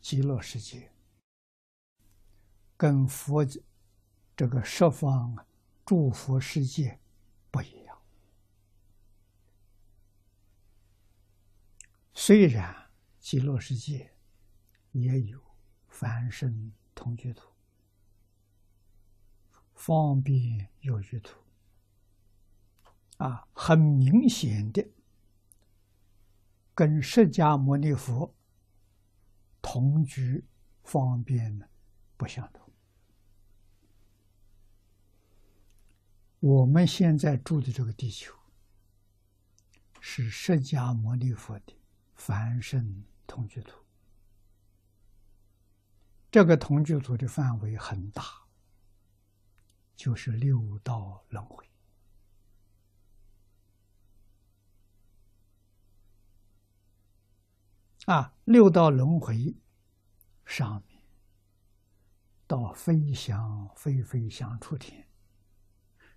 极乐世界，跟佛这个十方诸佛世界不一样。虽然极乐世界也有凡圣同居土、方便有余土，啊，很明显的。跟释迦牟尼佛同居方便呢不相同。我们现在住的这个地球是释迦牟尼佛的凡圣同居土，这个同居土的范围很大，就是六道轮回。啊，六道轮回上面到飞翔飞飞翔出天，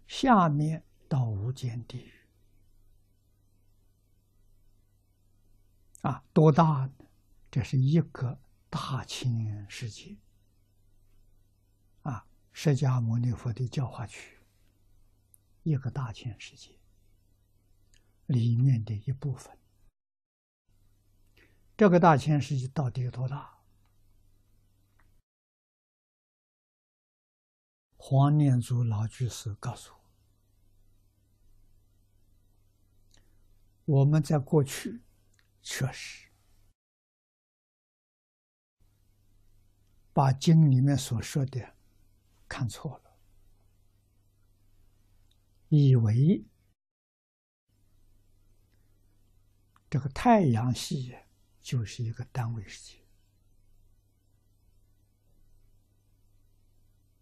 下面到无间地狱。啊，多大呢？这是一个大千世界。啊，释迦牟尼佛的教化区，一个大千世界里面的一部分。这个大千世界到底有多大？黄念祖老居士告诉我：“我们在过去确实把经里面所说的看错了，以为这个太阳系。”就是一个单位世界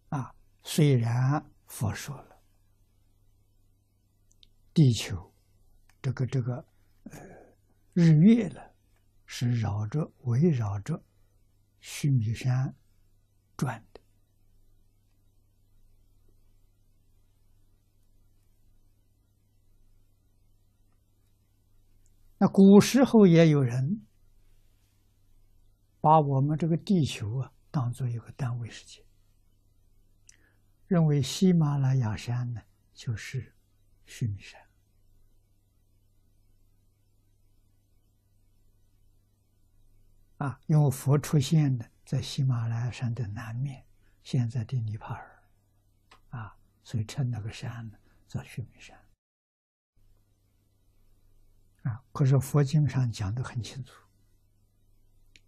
啊！虽然佛说了，地球这个这个呃日月呢，是绕着围绕着须弥山转的，那古时候也有人。把我们这个地球啊当做一个单位世界，认为喜马拉雅山呢就是须弥山啊，因为佛出现的在喜马拉雅山的南面，现在的尼泊尔啊，所以称那个山呢叫须弥山啊。可是佛经上讲的很清楚。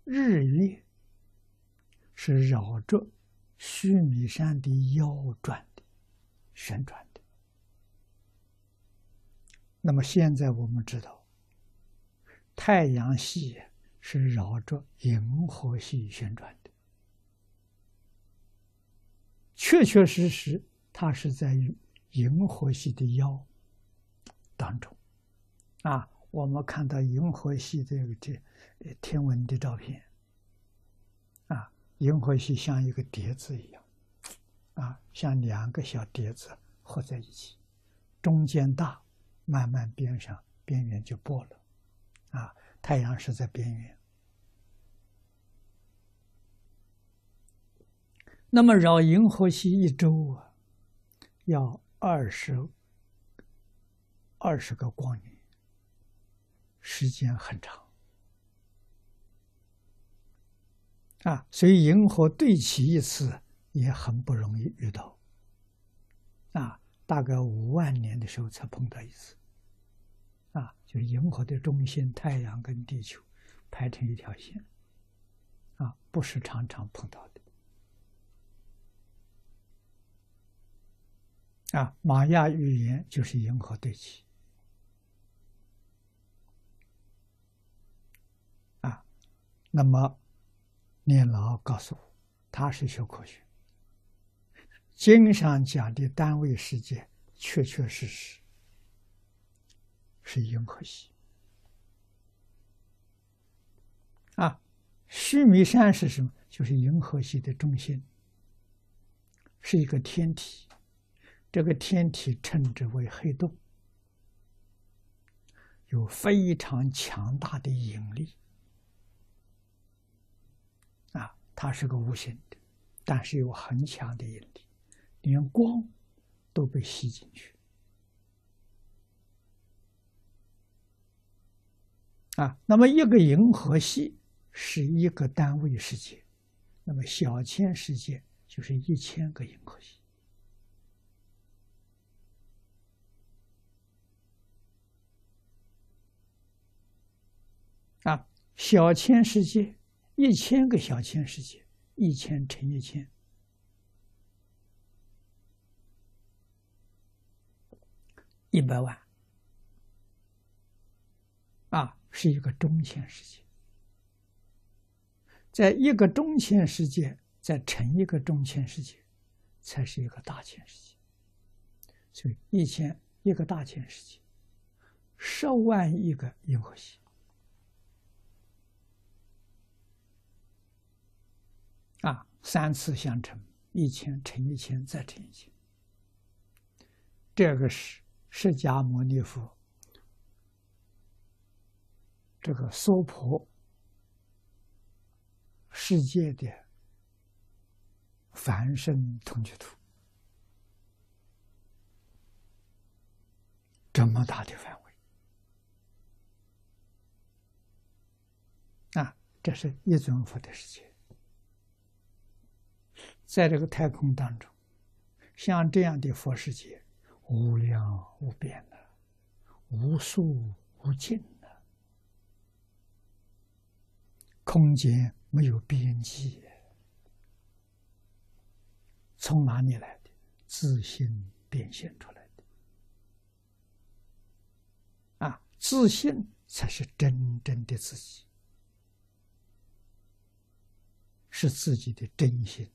日月是绕着须弥山的腰转的，旋转的。那么现在我们知道，太阳系是绕着银河系旋转的，确确实实，它是在银河系的腰当中，啊。我们看到银河系这个天天文的照片，啊，银河系像一个碟子一样，啊，像两个小碟子合在一起，中间大，慢慢边上边缘就薄了，啊，太阳是在边缘。那么绕银河系一周啊，要二十二十个光年。时间很长啊，所以银河对齐一次也很不容易遇到啊，大概五万年的时候才碰到一次啊，就是银河的中心太阳跟地球排成一条线啊，不是常常碰到的啊。玛雅语言就是银河对齐。那么，念老告诉我，他是学科学，经上讲的单位世界，确确实实是银河系。啊，须弥山是什么？就是银河系的中心，是一个天体，这个天体称之为黑洞，有非常强大的引力。它是个无形的，但是有很强的引力，连光都被吸进去。啊，那么一个银河系是一个单位世界，那么小千世界就是一千个银河系。啊，小千世界，一千个小千世界，一千乘一千，一百万。啊，是一个中千世界，在一个中千世界再乘一个中千世界，才是一个大千世界。所以一千一个大千世界，十万亿个银河系。三次相乘，一千乘一千再乘一千，这个是释迦牟尼佛这个娑婆世界的凡圣同居图，这么大的范围啊，这是一尊佛的世界。在这个太空当中，像这样的佛世界，无量无边的，无数无尽的，空间没有边际，从哪里来的？自信变现出来的。啊，自信才是真正的自己，是自己的真心。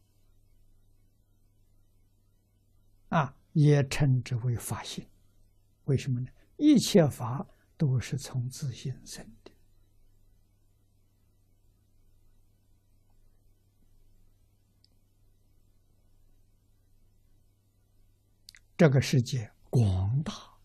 啊，也称之为法性，为什么呢？一切法都是从自性生的。这个世界广大。